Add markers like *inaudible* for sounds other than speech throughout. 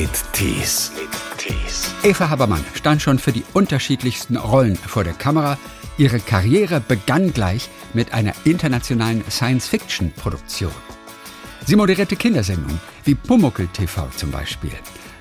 mit Tees. Eva Habermann stand schon für die unterschiedlichsten Rollen vor der Kamera. Ihre Karriere begann gleich mit einer internationalen Science-Fiction-Produktion. Sie moderierte Kindersendungen wie Pumuckel TV zum Beispiel.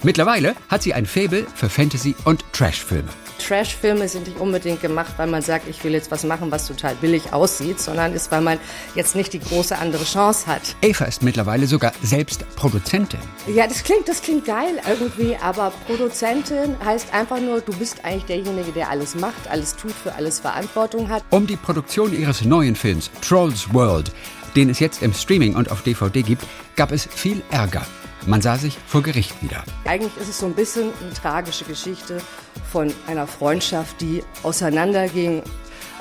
Mittlerweile hat sie ein Faible für Fantasy- und Trashfilme. Trash-Filme sind nicht unbedingt gemacht, weil man sagt, ich will jetzt was machen, was total billig aussieht, sondern ist, weil man jetzt nicht die große andere Chance hat. Eva ist mittlerweile sogar selbst Produzentin. Ja, das klingt, das klingt geil irgendwie, aber Produzentin heißt einfach nur, du bist eigentlich derjenige, der alles macht, alles tut, für alles Verantwortung hat. Um die Produktion ihres neuen Films Trolls World, den es jetzt im Streaming und auf DVD gibt, gab es viel Ärger. Man sah sich vor Gericht wieder. Eigentlich ist es so ein bisschen eine tragische Geschichte von einer Freundschaft, die auseinanderging.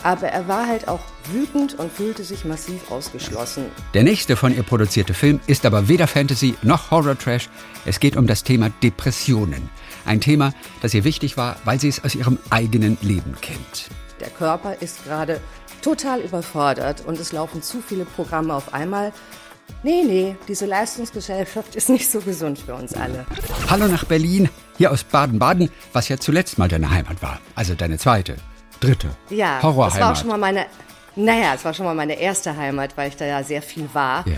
Aber er war halt auch wütend und fühlte sich massiv ausgeschlossen. Der nächste von ihr produzierte Film ist aber weder Fantasy noch Horror-Trash. Es geht um das Thema Depressionen. Ein Thema, das ihr wichtig war, weil sie es aus ihrem eigenen Leben kennt. Der Körper ist gerade total überfordert und es laufen zu viele Programme auf einmal. Nee, nee, diese Leistungsgesellschaft ist nicht so gesund für uns alle. Hallo nach Berlin, hier aus Baden-Baden, was ja zuletzt mal deine Heimat war. Also deine zweite, dritte Ja, Horrorheimat. das war auch schon mal meine, naja, es war schon mal meine erste Heimat, weil ich da ja sehr viel war. Ja.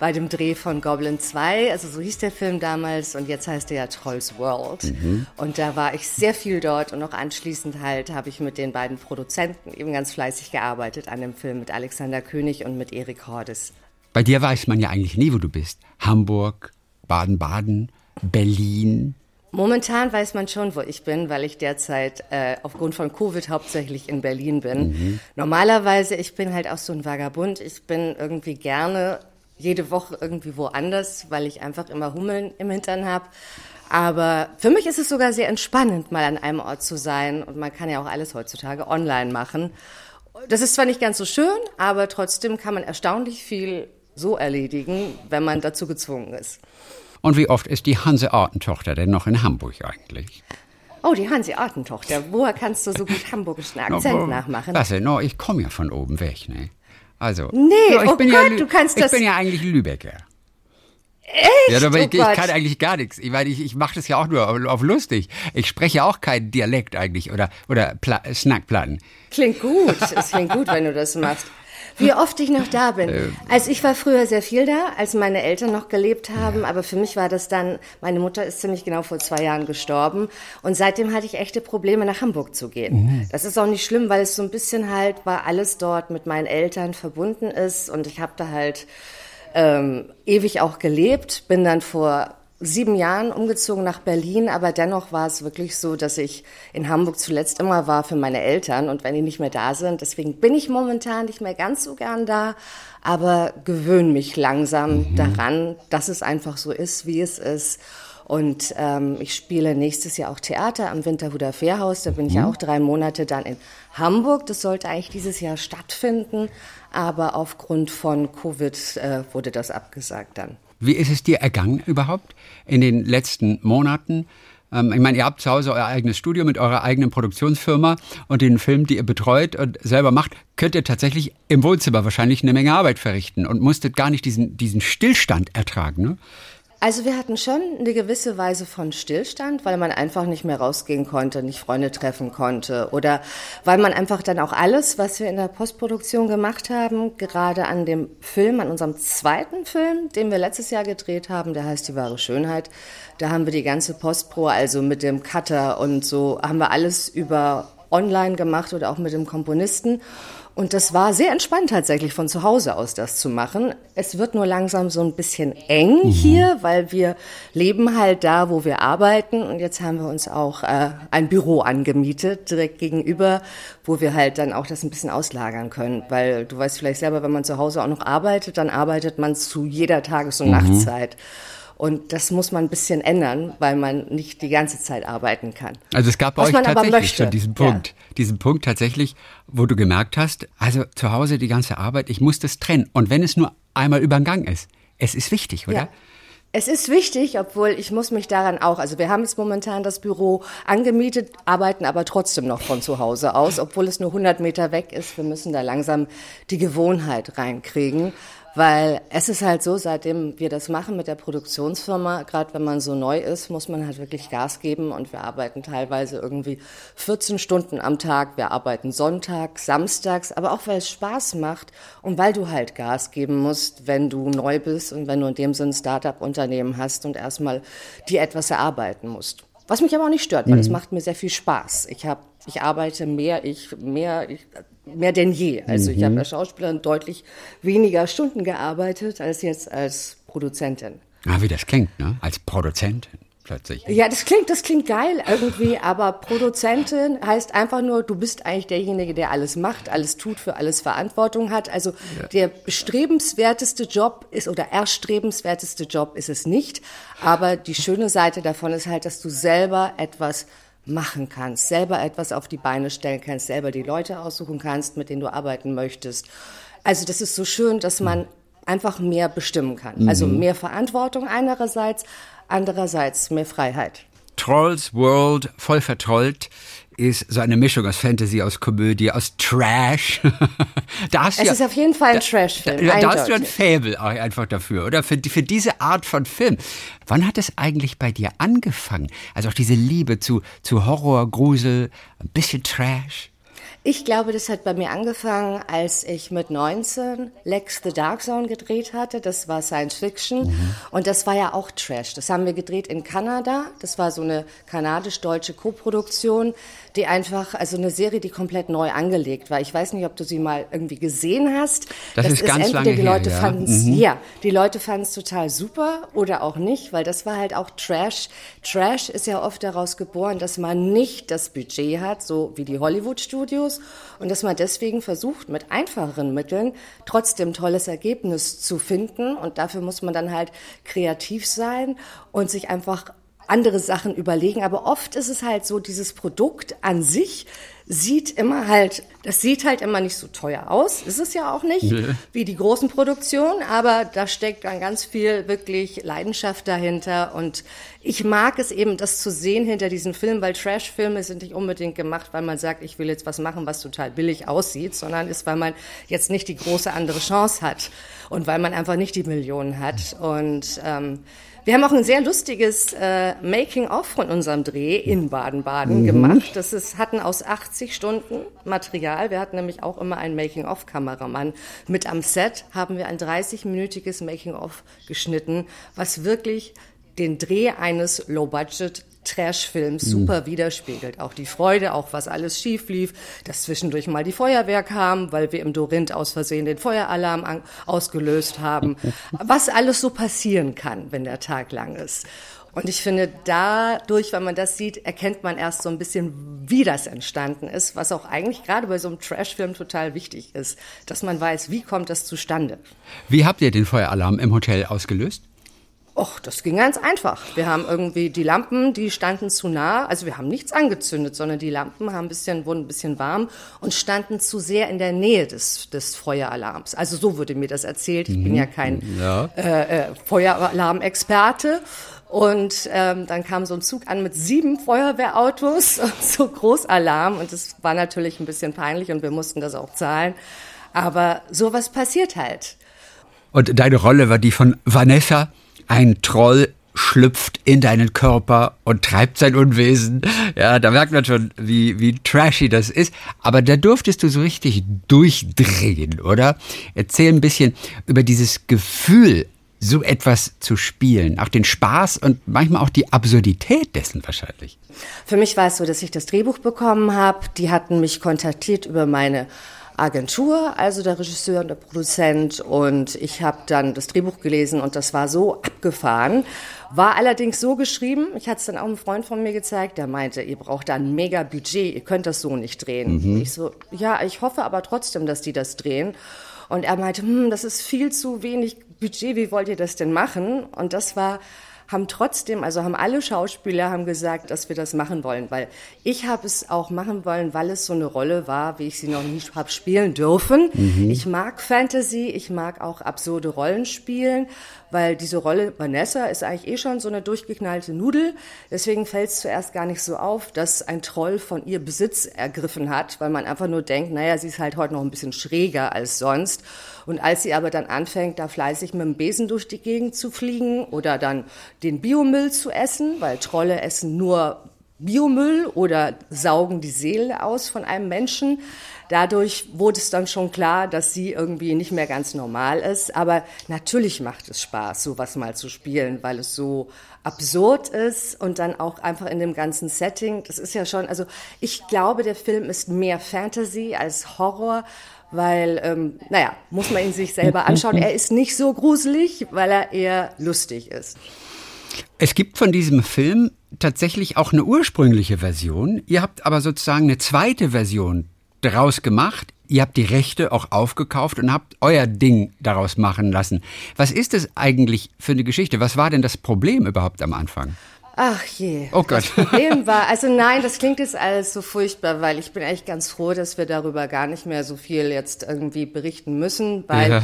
Bei dem Dreh von Goblin 2, also so hieß der Film damals und jetzt heißt er ja Trolls World. Mhm. Und da war ich sehr viel dort und auch anschließend halt habe ich mit den beiden Produzenten eben ganz fleißig gearbeitet an dem Film mit Alexander König und mit Erik Hordes. Bei dir weiß man ja eigentlich nie, wo du bist. Hamburg, Baden-Baden, Berlin. Momentan weiß man schon, wo ich bin, weil ich derzeit äh, aufgrund von Covid hauptsächlich in Berlin bin. Normalerweise, ich bin halt auch so ein Vagabund. Ich bin irgendwie gerne jede Woche irgendwie woanders, weil ich einfach immer Hummeln im Hintern habe. Aber für mich ist es sogar sehr entspannend, mal an einem Ort zu sein. Und man kann ja auch alles heutzutage online machen. Das ist zwar nicht ganz so schön, aber trotzdem kann man erstaunlich viel so erledigen, wenn man dazu gezwungen ist. Und wie oft ist die Hanse-Artentochter denn noch in Hamburg eigentlich? Oh, die Hansi-Artentochter. Woher kannst du so gut hamburgischen Akzent No, nachmachen? Was denn? No, ich komme ja von oben weg, ne? Also. Nee, no, ich oh bin ja, Gott, Lü- du kannst Ich das- bin ja eigentlich Lübecker. Echt? Ja, aber Oh ich, ich kann eigentlich gar nichts. Ich meine, ich, ich mache das ja auch nur auf, auf lustig. Ich spreche ja auch keinen Dialekt eigentlich oder, oder Pla Snackplatten. Klingt gut. Es klingt gut, wenn du das machst. Wie oft ich noch da bin. Ähm. Also ich war früher sehr viel da, als meine Eltern noch gelebt haben, aber für mich war das dann, meine Mutter ist ziemlich genau vor zwei Jahren gestorben und seitdem hatte ich echte Probleme, nach Hamburg zu gehen. Mhm. Das ist auch nicht schlimm, weil es so ein bisschen halt, weil alles dort mit meinen Eltern verbunden ist und ich habe da halt ähm, ewig auch gelebt, bin dann vor sieben Jahren umgezogen nach Berlin, aber dennoch war es wirklich so, dass ich in Hamburg zuletzt immer war für meine Eltern und wenn die nicht mehr da sind, deswegen bin ich momentan nicht mehr ganz so gern da, aber gewöhne mich langsam daran, dass es einfach so ist, wie es ist. Und ähm, ich spiele nächstes Jahr auch Theater am Winterhuder Fährhaus. Da bin ich ja auch drei Monate dann in Hamburg. Das sollte eigentlich dieses Jahr stattfinden, aber aufgrund von Covid äh, wurde das abgesagt dann. Wie ist es dir ergangen überhaupt in den letzten Monaten? Ähm, ich meine, ihr habt zu Hause euer eigenes Studio mit eurer eigenen Produktionsfirma und den Film, die ihr betreut und selber macht, könnt ihr tatsächlich im Wohnzimmer wahrscheinlich eine Menge Arbeit verrichten und musstet gar nicht diesen, diesen Stillstand ertragen. Ne? Also wir hatten schon eine gewisse Weise von Stillstand, weil man einfach nicht mehr rausgehen konnte, nicht Freunde treffen konnte oder weil man einfach dann auch alles, was wir in der Postproduktion gemacht haben, gerade an dem Film, an unserem zweiten Film, den wir letztes Jahr gedreht haben, der heißt Die wahre Schönheit, da haben wir die ganze Postpro, also mit dem Cutter und so, haben wir alles über online gemacht oder auch mit dem Komponisten. Und das war sehr entspannt tatsächlich von zu Hause aus das zu machen. Es wird nur langsam so ein bisschen eng hier, weil wir leben halt da, wo wir arbeiten. Und jetzt haben wir uns auch äh, ein Büro angemietet, direkt gegenüber, wo wir halt dann auch das ein bisschen auslagern können. Weil du weißt vielleicht selber, wenn man zu Hause auch noch arbeitet, dann arbeitet man zu jeder Tages- und Nachtzeit. Und das muss man ein bisschen ändern, weil man nicht die ganze Zeit arbeiten kann. Also es gab bei Was euch tatsächlich schon diesen Ja. Punkt, diesen Punkt tatsächlich, wo du gemerkt hast, also zu Hause die ganze Arbeit, ich muss das trennen. Und wenn es nur einmal über den Gang ist, es ist wichtig, oder? Ja. Es ist wichtig, obwohl ich muss mich daran auch, also wir haben jetzt momentan das Büro angemietet, arbeiten aber trotzdem noch von zu Hause aus, obwohl es nur 100 Meter weg ist. Wir müssen da langsam die Gewohnheit reinkriegen, Weil es ist halt so, seitdem wir das machen mit der Produktionsfirma, gerade wenn man so neu ist, muss man halt wirklich Gas geben und wir arbeiten teilweise irgendwie 14 Stunden am Tag, wir arbeiten Sonntag, samstags, aber auch weil es Spaß macht und weil du halt Gas geben musst, wenn du neu bist und wenn du in dem Sinn ein Start-up-Unternehmen hast und erstmal dir etwas erarbeiten musst. Was mich aber auch nicht stört, weil es mhm. macht mir sehr viel Spaß. Ich habe, ich arbeite mehr, ich mehr, ich, mehr denn je. Also mhm. ich habe als Schauspielerin deutlich weniger Stunden gearbeitet als jetzt als Produzentin. Ah, wie das klingt, ne? Als Produzentin plötzlich. Ja, das klingt, das klingt geil irgendwie, *laughs* aber Produzentin heißt einfach nur, du bist eigentlich derjenige, der alles macht, alles tut, für alles Verantwortung hat. Also ja. der bestrebenswerteste Job ist oder erstrebenswerteste Job ist es nicht. Aber die schöne Seite davon ist halt, dass du selber etwas machen kannst, selber etwas auf die Beine stellen kannst, selber die Leute aussuchen kannst, mit denen du arbeiten möchtest. Also das ist so schön, dass man einfach mehr bestimmen kann. Also mhm. mehr Verantwortung einerseits, andererseits mehr Freiheit. Trolls World, voll vertrollt, ist so eine Mischung aus Fantasy, aus Komödie, aus Trash. *laughs* da hast es ja, ist auf jeden Fall ein Trash-Film. Da, da, hast du ein Fable auch einfach dafür, oder? Für, für diese Art von Film. Wann hat es eigentlich bei dir angefangen? Also auch diese Liebe zu, zu Horror, Grusel, ein bisschen Trash? Ich glaube, das hat bei mir angefangen, als ich mit 19 Lex the Dark Zone gedreht hatte. Das war Science Fiction mhm. und das war ja auch Trash. Das haben wir gedreht in Kanada. Das war so eine kanadisch-deutsche Koproduktion, die einfach, also eine Serie, die komplett neu angelegt war. Ich weiß nicht, ob du sie mal irgendwie gesehen hast. Das, das ist, ist ganz entweder lange die Leute her, ja. mhm. ja, die Leute fanden es total super oder auch nicht, weil das war halt auch Trash. Trash ist ja oft daraus geboren, dass man nicht das Budget hat, so wie die Hollywood Fokus und dass man deswegen versucht, mit einfacheren Mitteln trotzdem tolles Ergebnis zu finden. Und dafür muss man dann halt kreativ sein und sich einfach andere Sachen überlegen. Aber oft ist es halt so, dieses Produkt an sich sieht immer halt, das sieht halt immer nicht so teuer aus. Ist es ja auch nicht, nee. wie die großen Produktionen, aber da steckt dann ganz viel wirklich Leidenschaft dahinter. Und ich mag es eben, das zu sehen hinter diesen Filmen, weil Trash-Filme sind nicht unbedingt gemacht, weil man sagt, ich will jetzt was machen, was total billig aussieht, sondern ist, weil man jetzt nicht die große andere Chance hat und weil man einfach nicht die Millionen hat. Und ähm, wir haben auch ein sehr lustiges äh, Making-of von unserem Dreh in Baden-Baden mhm. gemacht. Das ist, hatten aus 80 Stunden Material. Wir hatten nämlich auch immer einen Making-of-Kameramann. Mit am Set haben wir ein 30-minütiges Making-of geschnitten, was wirklich den Dreh eines Low-Budget Trash-Film super mhm. widerspiegelt. Auch die Freude, auch was alles schief lief, dass zwischendurch mal die Feuerwehr kam, weil wir im Dorint aus Versehen den Feueralarm ausgelöst haben. *laughs* was alles so passieren kann, wenn der Tag lang ist. Und ich finde, dadurch, wenn man das sieht, erkennt man erst so ein bisschen, wie das entstanden ist, was auch eigentlich gerade bei so einem Trash-Film total wichtig ist, dass man weiß, wie kommt das zustande. Wie habt ihr den Feueralarm im Hotel ausgelöst? Och, das ging ganz einfach. Wir haben irgendwie die Lampen, die standen zu nah. Also wir haben nichts angezündet, sondern die Lampen haben ein bisschen, wurden ein bisschen warm und standen zu sehr in der Nähe des, des Feueralarms. Also so wurde mir das erzählt. Ich mhm. bin ja kein ja. Äh, äh, Feueralarmexperte. Und ähm, dann kam so ein Zug an mit sieben Feuerwehrautos *laughs* und so Großalarm. Und das war natürlich ein bisschen peinlich und wir mussten das auch zahlen. Aber sowas passiert halt. Und deine Rolle war die von Vanessa? Ein Troll schlüpft in deinen Körper und treibt sein Unwesen. Ja, da merkt man schon, wie, wie trashy das ist. Aber da durftest du so richtig durchdrehen, oder? Erzähl ein bisschen über dieses Gefühl, so etwas zu spielen. Auch den Spaß und manchmal auch die Absurdität dessen wahrscheinlich. Für mich war es so, dass ich das Drehbuch bekommen habe. Die hatten mich kontaktiert über meine Agentur, also der Regisseur und der Produzent. Und ich habe dann das Drehbuch gelesen und das war so abgefahren. War allerdings so geschrieben, ich hatte es dann auch einem Freund von mir gezeigt, der meinte, ihr braucht da ein mega Budget, ihr könnt das so nicht drehen. Mhm. Ich so, ja, ich hoffe aber trotzdem, dass die das drehen. Und er meinte, hm, das ist viel zu wenig Budget, wie wollt ihr das denn machen? Und das war haben trotzdem, also haben alle Schauspieler haben gesagt, dass wir das machen wollen, weil ich habe es auch machen wollen, weil es so eine Rolle war, wie ich sie noch nicht habe spielen dürfen. Mhm. Ich mag Fantasy, ich mag auch absurde Rollen spielen, weil diese Rolle Vanessa ist eigentlich eh schon so eine durchgeknallte Nudel. Deswegen fällt es zuerst gar nicht so auf, dass ein Troll von ihr Besitz ergriffen hat, weil man einfach nur denkt, naja, sie ist halt heute noch ein bisschen schräger als sonst. Und als sie aber dann anfängt, da fleißig mit dem Besen durch die Gegend zu fliegen oder dann den Biomüll zu essen, weil Trolle essen nur Biomüll oder saugen die Seele aus von einem Menschen. Dadurch wurde es dann schon klar, dass sie irgendwie nicht mehr ganz normal ist. Aber natürlich macht es Spaß, sowas mal zu spielen, weil es so absurd ist und dann auch einfach in dem ganzen Setting. Das ist ja schon, also ich glaube, der Film ist mehr Fantasy als Horror weil, ähm, naja, muss man ihn sich selber anschauen. Er ist nicht so gruselig, weil er eher lustig ist. Es gibt von diesem Film tatsächlich auch eine ursprüngliche Version. Ihr habt aber sozusagen eine zweite Version daraus gemacht. Ihr habt die Rechte auch aufgekauft und habt euer Ding daraus machen lassen. Was ist es eigentlich für eine Geschichte? Was war denn das Problem überhaupt am Anfang? Ach je. Oh Gott. Das Problem war, also nein, das klingt jetzt alles so furchtbar, weil ich bin eigentlich ganz froh, dass wir darüber gar nicht mehr so viel jetzt irgendwie berichten müssen, weil ja.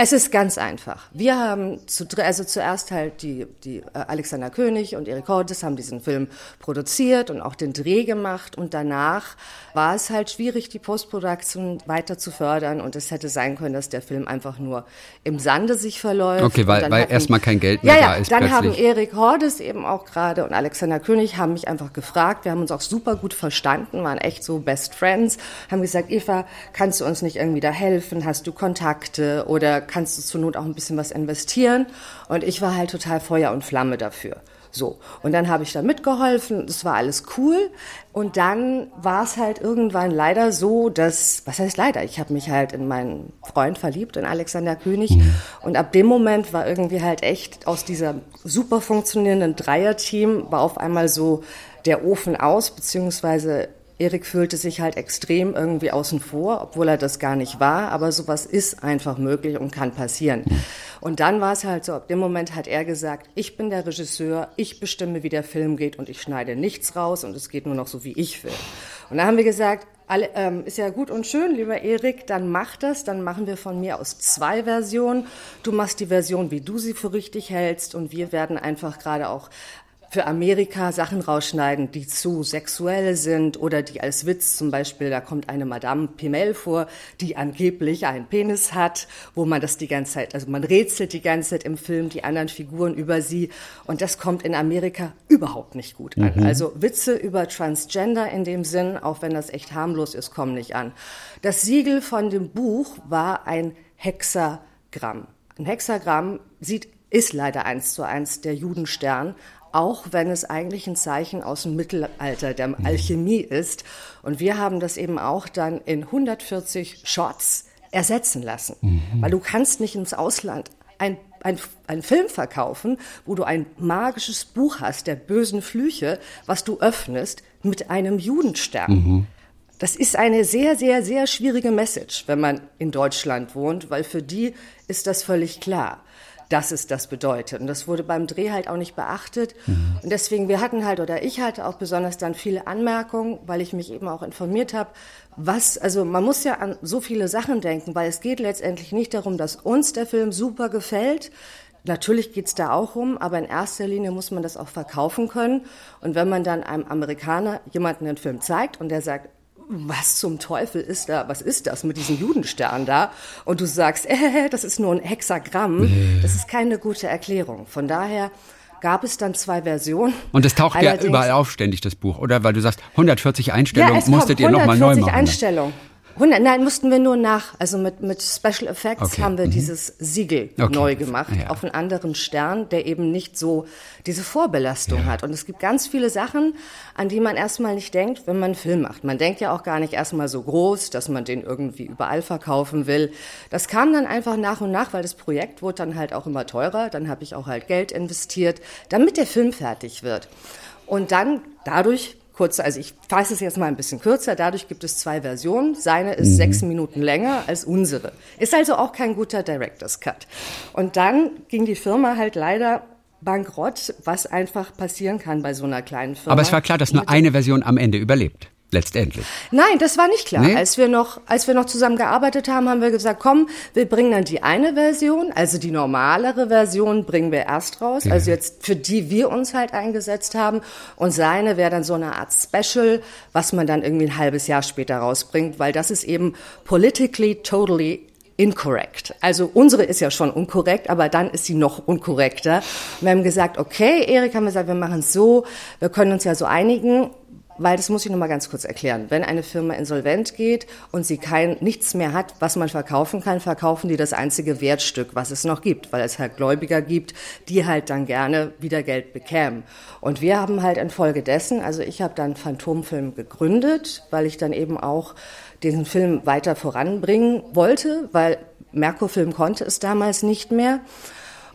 Es ist ganz einfach. Wir haben zu, also zuerst halt die, die äh, Alexander König und Erik Hortes haben diesen Film produziert und auch den Dreh gemacht und danach war es halt schwierig, die Postproduktion weiter zu fördern und es hätte sein können, dass der Film einfach nur im Sande sich verläuft. Okay, weil, weil erstmal kein Geld mehr ja, ja, da ist. Dann plötzlich. haben Erik Hordes eben auch gerade und Alexander König haben mich einfach gefragt. Wir haben uns auch super gut verstanden, waren echt so Best Friends, haben gesagt, Eva, kannst du uns nicht irgendwie da helfen? Hast du Kontakte oder kannst du zur Not auch ein bisschen was investieren. Und ich war halt total Feuer und Flamme dafür. So. Und dann habe ich da mitgeholfen. Das war alles cool. Und dann war es halt irgendwann leider so, dass, was heißt leider? Ich habe mich halt in meinen Freund verliebt, in Alexander König. Mhm. Und ab dem Moment war irgendwie halt echt aus dieser super funktionierenden Dreierteam war auf einmal so der Ofen aus, beziehungsweise Erik fühlte sich halt extrem irgendwie außen vor, obwohl er das gar nicht war, aber sowas ist einfach möglich und kann passieren. Und dann war es halt so, ab dem Moment hat er gesagt, ich bin der Regisseur, ich bestimme, wie der Film geht und ich schneide nichts raus und es geht nur noch so, wie ich will. Und da haben wir gesagt, alle, ähm, ist ja gut und schön, lieber Erik, dann mach das, dann machen wir von mir aus zwei Versionen. Du machst die Version, wie du sie für richtig hältst und wir werden einfach gerade auch für Amerika Sachen rausschneiden, die zu sexuell sind oder die als Witz zum Beispiel, da kommt eine Madame Pimel vor, die angeblich einen Penis hat, wo man das die ganze Zeit, also man rätselt die ganze Zeit im Film die anderen Figuren über sie und das kommt in Amerika überhaupt nicht gut an. Mhm. Also Witze über Transgender in dem Sinn, auch wenn das echt harmlos ist, kommen nicht an. Das Siegel von dem Buch war ein Hexagramm. Ein Hexagramm sieht ist leider eins zu eins der Judenstern, auch wenn es eigentlich ein Zeichen aus dem Mittelalter der mhm. Alchemie ist. Und wir haben das eben auch dann in 140 Shots ersetzen lassen, mhm. weil du kannst nicht ins Ausland ein, ein, ein Film verkaufen, wo du ein magisches Buch hast, der bösen Flüche, was du öffnest mit einem Judenstern. Mhm. Das ist eine sehr, sehr, sehr schwierige Message, wenn man in Deutschland wohnt, weil für die ist das völlig klar dass es das bedeutet. Und das wurde beim Dreh halt auch nicht beachtet. Mhm. Und deswegen, wir hatten halt, oder ich hatte auch besonders dann viele Anmerkungen, weil ich mich eben auch informiert habe, was, also man muss ja an so viele Sachen denken, weil es geht letztendlich nicht darum, dass uns der Film super gefällt. Natürlich geht's da auch um, aber in erster Linie muss man das auch verkaufen können. Und wenn man dann einem Amerikaner jemanden den Film zeigt und der sagt, was zum Teufel ist da, was ist das mit diesem Judenstern da? Und du sagst, äh, das ist nur ein Hexagramm. Das ist keine gute Erklärung. Von daher gab es dann zwei Versionen. Und es taucht Allerdings, ja überall auf, ständig das Buch, oder? Weil du sagst, 140 Einstellungen ja, musstet ihr nochmal neu machen. 140 Einstellungen. 100, nein, mussten wir nur nach. Also mit, mit Special Effects okay. haben wir mhm. dieses Siegel okay. neu gemacht ja. auf einen anderen Stern, der eben nicht so diese Vorbelastung ja. hat. Und es gibt ganz viele Sachen, an die man erstmal nicht denkt, wenn man einen Film macht. Man denkt ja auch gar nicht erstmal so groß, dass man den irgendwie überall verkaufen will. Das kam dann einfach nach und nach, weil das Projekt wurde dann halt auch immer teurer. Dann habe ich auch halt Geld investiert, damit der Film fertig wird. Und dann dadurch kurz, also ich fasse es jetzt mal ein bisschen kürzer, dadurch gibt es zwei Versionen. Seine ist mhm. sechs Minuten länger als unsere. Ist also auch kein guter Director's Cut. Und dann ging die Firma halt leider bankrott, was einfach passieren kann bei so einer kleinen Firma. Aber es war klar, dass nur eine Version am Ende überlebt letztendlich. Nein, das war nicht klar. Nee? Als wir noch, als wir noch zusammen gearbeitet haben, haben wir gesagt, komm, wir bringen dann die eine Version, also die normalere Version bringen wir erst raus, ja. also jetzt für die wir uns halt eingesetzt haben und seine wäre dann so eine Art Special, was man dann irgendwie ein halbes Jahr später rausbringt, weil das ist eben politically totally incorrect. Also unsere ist ja schon unkorrekt, aber dann ist sie noch unkorrekter. Wir haben gesagt, okay, Erik haben wir gesagt, wir machen es so, wir können uns ja so einigen, weil das muss ich noch mal ganz kurz erklären. Wenn eine Firma insolvent geht und sie kein nichts mehr hat, was man verkaufen kann, verkaufen die das einzige Wertstück, was es noch gibt, weil es halt Gläubiger gibt, die halt dann gerne wieder Geld bekämen. Und wir haben halt infolgedessen, also ich habe dann Phantomfilm gegründet, weil ich dann eben auch diesen Film weiter voranbringen wollte, weil Merkur-Film konnte es damals nicht mehr.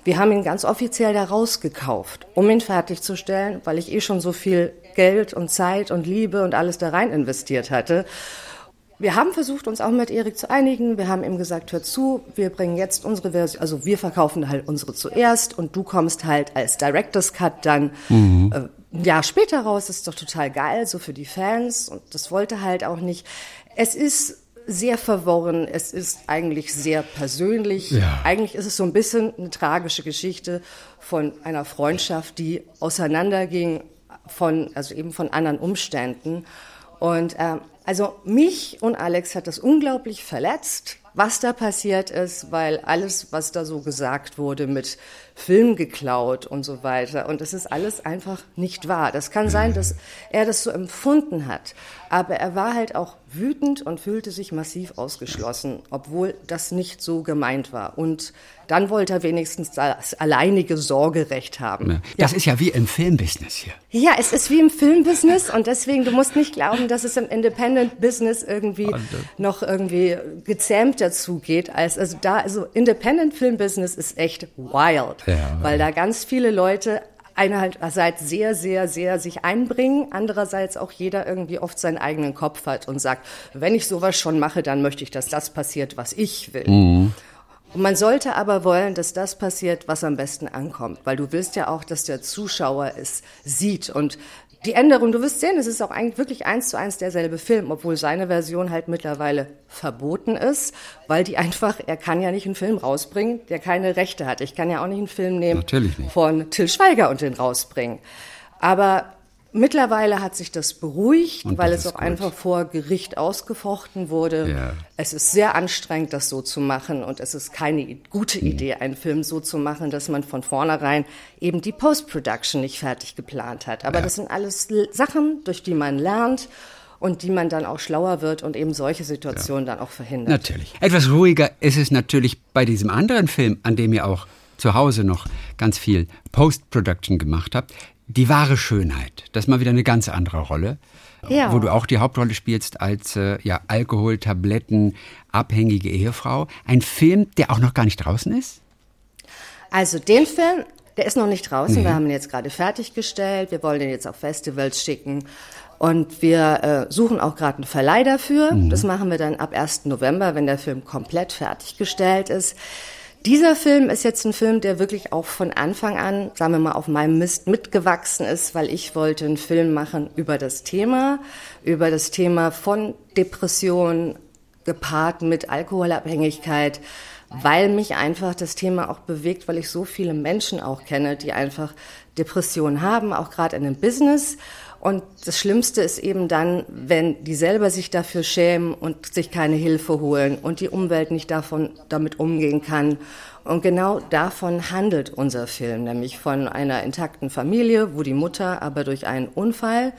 Wir haben ihn ganz offiziell da rausgekauft, um ihn fertigzustellen, weil ich eh schon so viel Geld und Zeit und Liebe und alles da rein investiert hatte. Wir haben versucht, uns auch mit Erik zu einigen. Wir haben ihm gesagt, hör zu, wir bringen jetzt unsere Version, also wir verkaufen halt unsere zuerst und du kommst halt als Director's Cut dann mhm. äh, ein Jahr später raus. Das ist doch total geil, so für die Fans. Und das wollte halt auch nicht. Es ist sehr verworren, es ist eigentlich sehr persönlich. Ja. Eigentlich ist es so ein bisschen eine tragische Geschichte von einer Freundschaft, die auseinanderging von, also eben von anderen Umständen. Und äh, also mich und Alex hat das unglaublich verletzt, was da passiert ist, weil alles, was da so gesagt wurde mit Film geklaut und so weiter, und das ist alles einfach nicht wahr. Das kann sein, dass er das so empfunden hat, aber er war halt auch wütend und fühlte sich massiv ausgeschlossen, obwohl das nicht so gemeint war. Und dann wollte er wenigstens das alleinige Sorgerecht haben. Das ja. ist ja wie im Filmbusiness hier. Ja, es ist wie im Filmbusiness und deswegen, du musst nicht glauben, dass es im Independent-Business irgendwie und, noch irgendwie gezähmter zugeht. Als, also da, also Independent-Film-Business ist echt wild, ja, weil da ganz viele Leute einerseits sehr, sehr, sehr sich einbringen, andererseits auch jeder irgendwie oft seinen eigenen Kopf hat und sagt, wenn ich sowas schon mache, dann möchte ich, dass das passiert, was ich will. Mhm. Und man sollte aber wollen, dass das passiert, was am besten ankommt, weil du willst ja auch, dass der Zuschauer es sieht und die Änderung, du wirst sehen, es ist auch eigentlich wirklich eins zu eins derselbe Film, obwohl seine Version halt mittlerweile verboten ist, weil die einfach, er kann ja nicht einen Film rausbringen, der keine Rechte hat. Ich kann ja auch nicht einen Film nehmen von Till Schweiger und den rausbringen. Aber Mittlerweile hat sich das beruhigt, Und weil das es auch gut. einfach vor Gericht ausgefochten wurde. Ja. Es ist sehr anstrengend, das so zu machen und es ist keine gute hm. Idee, einen Film so zu machen, dass man von vornherein eben die Post-Production nicht fertig geplant hat. Aber ja. das sind alles Sachen, durch die man lernt und die man dann auch schlauer wird und eben solche Situationen ja. dann auch verhindert. Natürlich. Etwas ruhiger ist es natürlich bei diesem anderen Film, an dem ihr auch zu Hause noch ganz viel Post-Production gemacht habt die wahre Schönheit. Das ist mal wieder eine ganz andere Rolle. Ja. Wo du auch die Hauptrolle spielst als äh, ja, Alkohol, Tabletten, abhängige Ehefrau. Ein Film, der auch noch gar nicht draußen ist? Also den Film, der ist noch nicht draußen. Mhm. Wir haben ihn jetzt gerade fertiggestellt. Wir wollen ihn jetzt auf Festivals schicken. Und wir äh, suchen auch gerade einen Verleih dafür. Mhm. Das machen wir dann ab 1. November, wenn der Film komplett fertiggestellt ist. Dieser Film ist jetzt ein Film, der wirklich auch von Anfang an, sagen wir mal, auf meinem Mist mitgewachsen ist, weil ich wollte einen Film machen über das Thema, über das Thema von Depression gepaart mit Alkoholabhängigkeit, weil mich einfach das Thema auch bewegt, weil ich so viele Menschen auch kenne, die einfach Depressionen haben, auch gerade in dem Business und das Schlimmste ist eben dann, wenn die selber sich dafür schämen und sich keine Hilfe holen und die Umwelt nicht davon, damit umgehen kann. Und genau davon handelt unser Film, nämlich von einer intakten Familie, wo die Mutter aber durch einen Unfall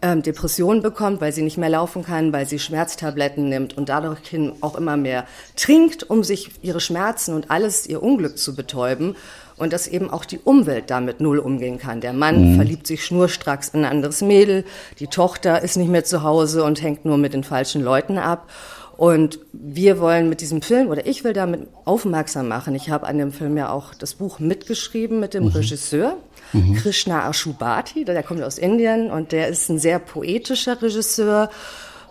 ähm, Depressionen bekommt, weil sie nicht mehr laufen kann, weil sie Schmerztabletten nimmt und dadurch auch immer mehr trinkt, um sich ihre Schmerzen und alles ihr Unglück zu betäuben und dass eben auch die Umwelt damit null umgehen kann. Der Mann mhm. verliebt sich schnurstracks in ein anderes Mädel, die Tochter ist nicht mehr zu Hause und hängt nur mit den falschen Leuten ab. Und wir wollen mit diesem Film, oder ich will damit aufmerksam machen, ich habe an dem Film ja auch das Buch mitgeschrieben mit dem mhm. Regisseur, mhm. Krishna Ashubati, der kommt aus Indien und der ist ein sehr poetischer Regisseur.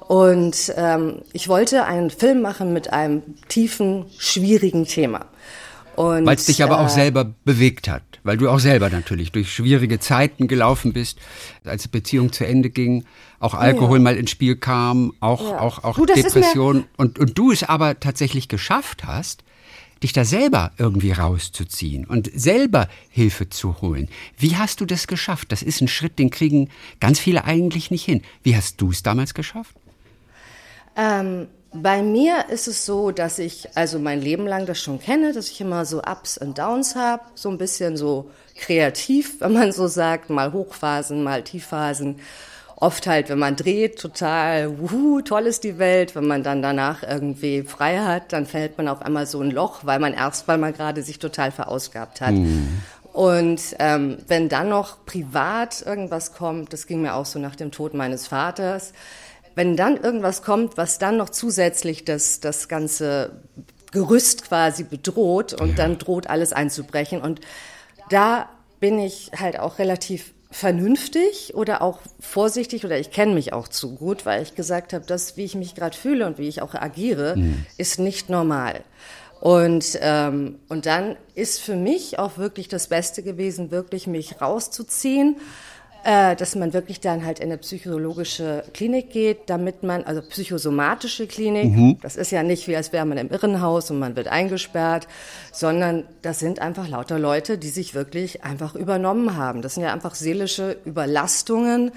Und ähm, ich wollte einen Film machen mit einem tiefen, schwierigen Thema. Weil es dich aber auch äh, selber bewegt hat, weil du auch selber natürlich durch schwierige Zeiten gelaufen bist, als die Beziehung zu Ende ging, auch Alkohol ja. mal ins Spiel kam, auch, ja. auch, auch du, Depression und, und du es aber tatsächlich geschafft hast, dich da selber irgendwie rauszuziehen und selber Hilfe zu holen. Wie hast du das geschafft? Das ist ein Schritt, den kriegen ganz viele eigentlich nicht hin. Wie hast du es damals geschafft? Ähm, Bei mir ist es so, dass ich also mein Leben lang das schon kenne, dass ich immer so Ups und Downs habe, so ein bisschen so kreativ, wenn man so sagt, mal Hochphasen, mal Tiefphasen. Oft halt, wenn man dreht, total, wuhu, toll ist die Welt. Wenn man dann danach irgendwie frei hat, dann fällt man auf einmal so ein Loch, weil man erst, weil man gerade sich total verausgabt hat. Mhm. Und ähm, wenn dann noch privat irgendwas kommt, das ging mir auch so nach dem Tod meines Vaters, wenn dann irgendwas kommt, was dann noch zusätzlich das, das ganze Gerüst quasi bedroht und ja. dann droht alles einzubrechen. Und da bin ich halt auch relativ vernünftig oder auch vorsichtig oder ich kenne mich auch zu gut, weil ich gesagt habe, das, wie ich mich gerade fühle und wie ich auch agiere, mhm. ist nicht normal. Und, ähm, und dann ist für mich auch wirklich das Beste gewesen, wirklich mich rauszuziehen dass man wirklich dann halt in eine psychologische Klinik geht, damit man, also psychosomatische Klinik, mhm. das ist ja nicht wie als wäre man im Irrenhaus und man wird eingesperrt, sondern das sind einfach lauter Leute, die sich wirklich einfach übernommen haben. Das sind ja einfach seelische Überlastungen.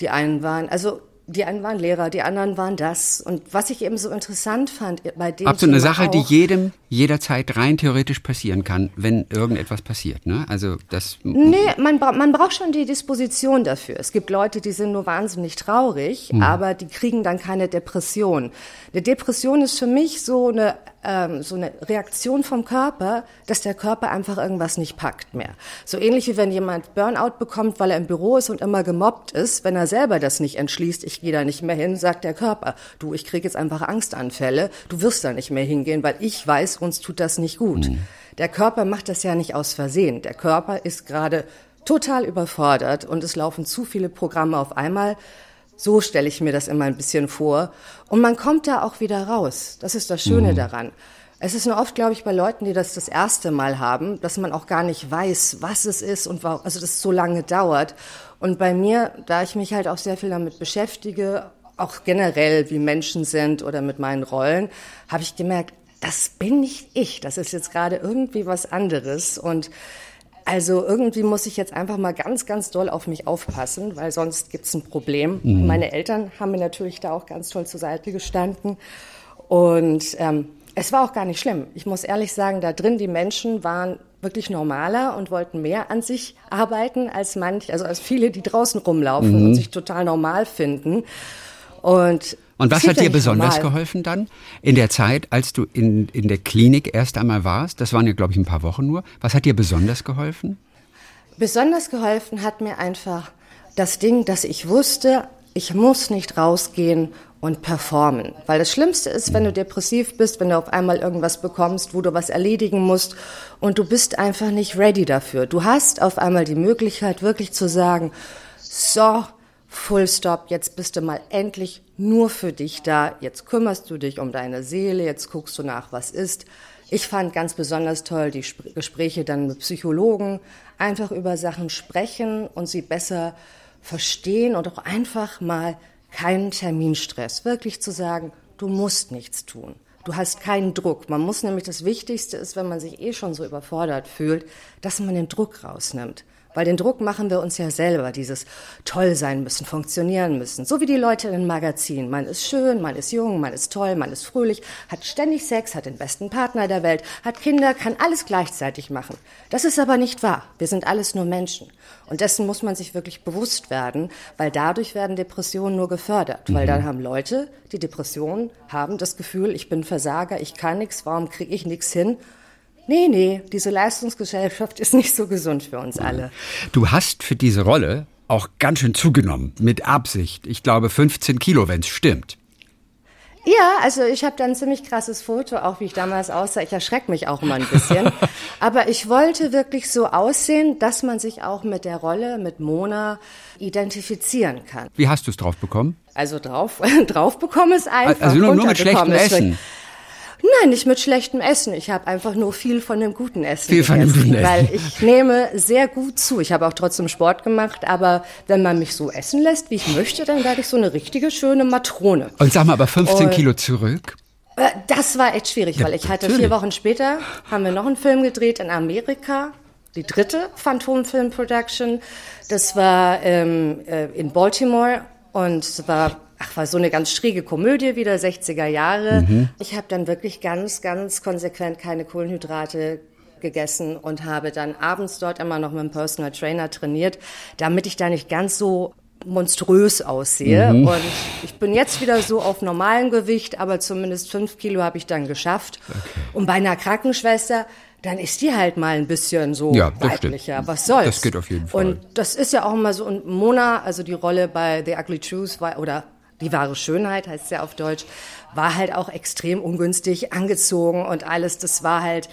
Die einen waren, also die einen waren Lehrer, die anderen waren das. Und was ich eben so interessant fand bei dem Absolut eine Sache, auch, die jedem jederzeit rein theoretisch passieren kann, wenn irgendetwas passiert. Ne? Also das. Nee, man, man braucht schon die Disposition dafür. Es gibt Leute, die sind nur wahnsinnig traurig, mhm. aber die kriegen dann keine Depression. Eine Depression ist für mich so eine ähm, so eine Reaktion vom Körper, dass der Körper einfach irgendwas nicht packt mehr. So ähnlich wie wenn jemand Burnout bekommt, weil er im Büro ist und immer gemobbt ist, wenn er selber das nicht entschließt, ich gehe da nicht mehr hin, sagt der Körper, du, ich kriege jetzt einfach Angstanfälle, du wirst da nicht mehr hingehen, weil ich weiß, uns tut das nicht gut. Mhm. Der Körper macht das ja nicht aus Versehen. Der Körper ist gerade total überfordert und es laufen zu viele Programme auf einmal. So stelle ich mir das immer ein bisschen vor. Und man kommt da auch wieder raus. Das ist das Schöne mhm. daran. Es ist nur oft, glaube ich, bei Leuten, die das das erste Mal haben, dass man auch gar nicht weiß, was es ist und warum, also das so lange dauert. Und bei mir, da ich mich halt auch sehr viel damit beschäftige, auch generell, wie Menschen sind oder mit meinen Rollen, habe ich gemerkt, das bin nicht ich. Das ist jetzt gerade irgendwie was anderes. Und also irgendwie muss ich jetzt einfach mal ganz, ganz doll auf mich aufpassen, weil sonst gibt's ein Problem. Mhm. Meine Eltern haben mir natürlich da auch ganz toll zur Seite gestanden. Und ähm, es war auch gar nicht schlimm. Ich muss ehrlich sagen, da drin die Menschen waren wirklich normaler und wollten mehr an sich arbeiten als manch, also als viele, die draußen rumlaufen mhm. und sich total normal finden. Und und was hat dir besonders normal. geholfen dann in der Zeit, als du in, in der Klinik erst einmal warst? Das waren ja, glaube ich, ein paar Wochen nur. Was hat dir besonders geholfen? Besonders geholfen hat mir einfach das Ding, dass ich wusste, ich muss nicht rausgehen und performen. Weil das Schlimmste ist, wenn du depressiv bist, wenn du auf einmal irgendwas bekommst, wo du was erledigen musst und du bist einfach nicht ready dafür. Du hast auf einmal die Möglichkeit, wirklich zu sagen, so, Full Stop, jetzt bist du mal endlich nur für dich da, jetzt kümmerst du dich um deine Seele, jetzt guckst du nach, was ist. Ich fand ganz besonders toll die Gespräche dann mit Psychologen, einfach über Sachen sprechen und sie besser verstehen und auch einfach mal keinen Terminstress, wirklich zu sagen, du musst nichts tun. Du hast keinen Druck. Man muss nämlich das Wichtigste ist, wenn man sich eh schon so überfordert fühlt, dass man den Druck rausnimmt. Weil den Druck machen wir uns ja selber, dieses toll sein müssen, funktionieren müssen. So wie die Leute in den Magazinen. Man ist schön, man ist jung, man ist toll, man ist fröhlich, hat ständig Sex, hat den besten Partner der Welt, hat Kinder, kann alles gleichzeitig machen. Das ist aber nicht wahr. Wir sind alles nur Menschen. Und dessen muss man sich wirklich bewusst werden, weil dadurch werden Depressionen nur gefördert. Mhm. Weil dann haben Leute, die Depressionen haben, das Gefühl, ich bin Versager, ich kann nichts, warum kriege ich nichts hin? Nee, nee, diese Leistungsgesellschaft ist nicht so gesund für uns alle. Du hast für diese Rolle auch ganz schön zugenommen, mit Absicht. Ich glaube 15 Kilo, wenn es stimmt. Ja, also ich habe da ein ziemlich krasses Foto, auch wie ich damals aussah. Ich erschrecke mich auch immer ein bisschen. *laughs* Aber ich wollte wirklich so aussehen, dass man sich auch mit der Rolle, mit Mona, identifizieren kann. Wie hast du es drauf bekommen? Also drauf, *laughs* drauf bekommen ist einfach. Also nur, nur mit schlechtem Essen. Nein, nicht mit schlechtem Essen. Ich habe einfach nur viel von dem guten Essen viel gegessen, von dem guten Essen. weil ich nehme sehr gut zu. Ich habe auch trotzdem Sport gemacht, aber wenn man mich so essen lässt, wie ich möchte, dann werde ich so eine richtige schöne Matrone. Und sag mal, aber 15 Und, Kilo zurück? Äh, das war echt schwierig, ja, weil ich hatte vier Wochen später, haben wir noch einen Film gedreht in Amerika, die dritte Phantom Film Production. Das war ähm, äh, in Baltimore und es war ach, war so eine ganz schräge Komödie wieder, 60er Jahre. Mhm. Ich habe dann wirklich ganz, ganz konsequent keine Kohlenhydrate gegessen und habe dann abends dort immer noch mit einem Personal Trainer trainiert, damit ich da nicht ganz so monströs aussehe. Mhm. Und ich bin jetzt wieder so auf normalem Gewicht, aber zumindest fünf Kilo habe ich dann geschafft. Okay. Und bei einer Krankenschwester, dann ist die halt mal ein bisschen so ja, weiblicher. Stimmt. Was soll's? Das geht auf jeden Fall. Und das ist ja auch immer so. Und Mona, also die Rolle bei The Ugly Truth war, oder die wahre Schönheit heißt es ja auf Deutsch, war halt auch extrem ungünstig angezogen und alles. Das war halt,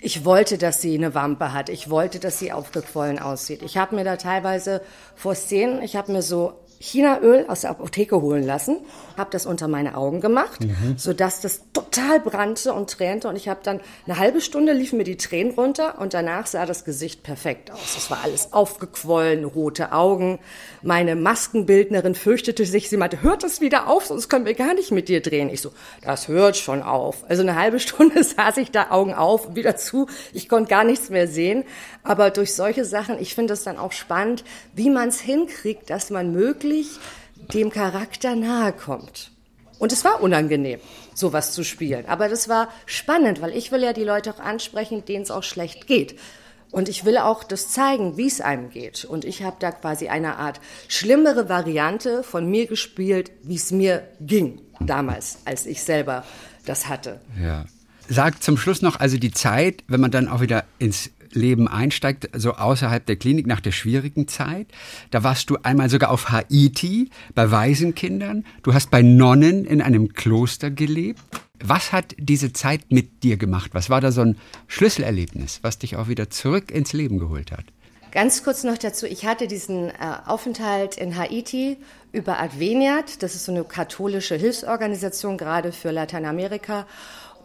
ich wollte, dass sie eine Wampe hat. Ich wollte, dass sie aufgequollen aussieht. Ich habe mir da teilweise vor Szenen, ich habe mir so Chinaöl aus der Apotheke holen lassen, habe das unter meine Augen gemacht, mhm. sodass das total brannte und tränte und ich habe dann eine halbe Stunde liefen mir die Tränen runter und danach sah das Gesicht perfekt aus. Es war alles aufgequollen, rote Augen. Meine Maskenbildnerin fürchtete sich, sie meinte, hört das wieder auf, sonst können wir gar nicht mit dir drehen. Ich so, das hört schon auf. Also eine halbe *laughs* Stunde saß ich da Augen auf, wieder zu. Ich konnte gar nichts mehr sehen. Aber durch solche Sachen, ich finde es dann auch spannend, wie man es hinkriegt, dass man möglich dem Charakter nahe kommt. Und es war unangenehm, sowas zu spielen. Aber das war spannend, weil ich will ja die Leute auch ansprechen, denen es auch schlecht geht. Und ich will auch das zeigen, wie es einem geht. Und ich habe da quasi eine Art schlimmere Variante von mir gespielt, wie es mir ging damals, als ich selber das hatte. Ja. Sag zum Schluss noch, also die Zeit, wenn man dann auch wieder ins Leben einsteigt, so außerhalb der Klinik nach der schwierigen Zeit. Da warst du einmal sogar auf Haiti bei Waisenkindern. Du hast bei Nonnen in einem Kloster gelebt. Was hat diese Zeit mit dir gemacht? Was war da so ein Schlüsselerlebnis, was dich auch wieder zurück ins Leben geholt hat? Ganz kurz noch dazu, ich hatte diesen äh, Aufenthalt in Haiti über Adveniat, das ist so eine katholische Hilfsorganisation gerade für Lateinamerika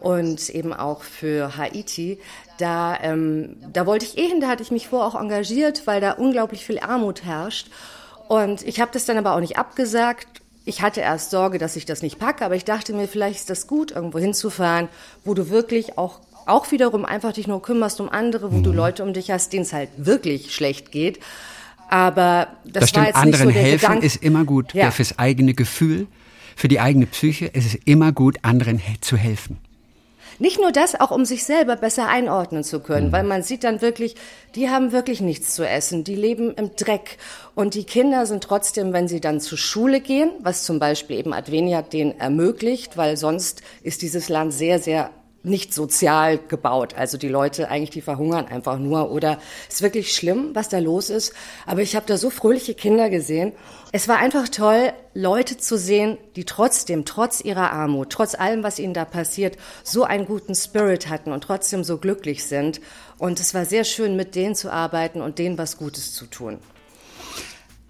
und eben auch für Haiti. Da, ähm, da wollte ich eh hin, da hatte ich mich vorher auch engagiert, weil da unglaublich viel Armut herrscht. Und ich habe das dann aber auch nicht abgesagt. Ich hatte erst Sorge, dass ich das nicht packe, aber ich dachte mir, vielleicht ist das gut, irgendwo hinzufahren, wo du wirklich auch auch wiederum einfach dich nur kümmerst um andere, wo mhm. du Leute um dich hast, denen es halt wirklich schlecht geht. Aber das, das stimmt, war jetzt anderen nicht so der helfen Gedanke. ist immer gut. Ja. Fürs eigene Gefühl, für die eigene Psyche ist es immer gut, anderen zu helfen. Nicht nur das, auch um sich selber besser einordnen zu können, mhm. weil man sieht dann wirklich, die haben wirklich nichts zu essen, die leben im Dreck und die Kinder sind trotzdem, wenn sie dann zur Schule gehen, was zum Beispiel eben Adveniat denen ermöglicht, weil sonst ist dieses Land sehr, sehr nicht sozial gebaut. Also die Leute eigentlich, die verhungern einfach nur oder ist wirklich schlimm, was da los ist. Aber ich habe da so fröhliche Kinder gesehen. Es war einfach toll, Leute zu sehen, die trotzdem, trotz ihrer Armut, trotz allem, was ihnen da passiert, so einen guten Spirit hatten und trotzdem so glücklich sind. Und es war sehr schön, mit denen zu arbeiten und denen was Gutes zu tun.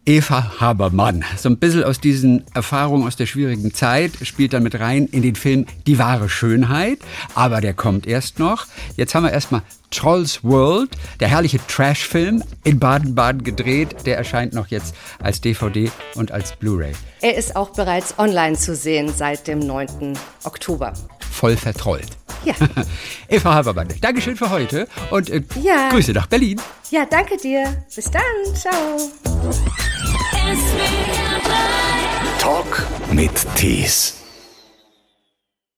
Eva Habermann. So ein bisschen aus diesen Erfahrungen aus der schwierigen Zeit spielt dann mit rein in den Film Die wahre Schönheit. Aber der kommt erst noch. Jetzt haben wir erstmal Trolls World, der herrliche Trash-Film in Baden-Baden gedreht. Der erscheint noch jetzt als DVD und als Blu-ray. Er ist auch bereits online zu sehen seit dem 9. Oktober. Voll vertrollt. Ja. *laughs* Eva Habermann, Dankeschön für heute und äh, ja. Grüße nach Berlin. Ja, danke dir. Bis dann. Ciao. Talk mit Tees.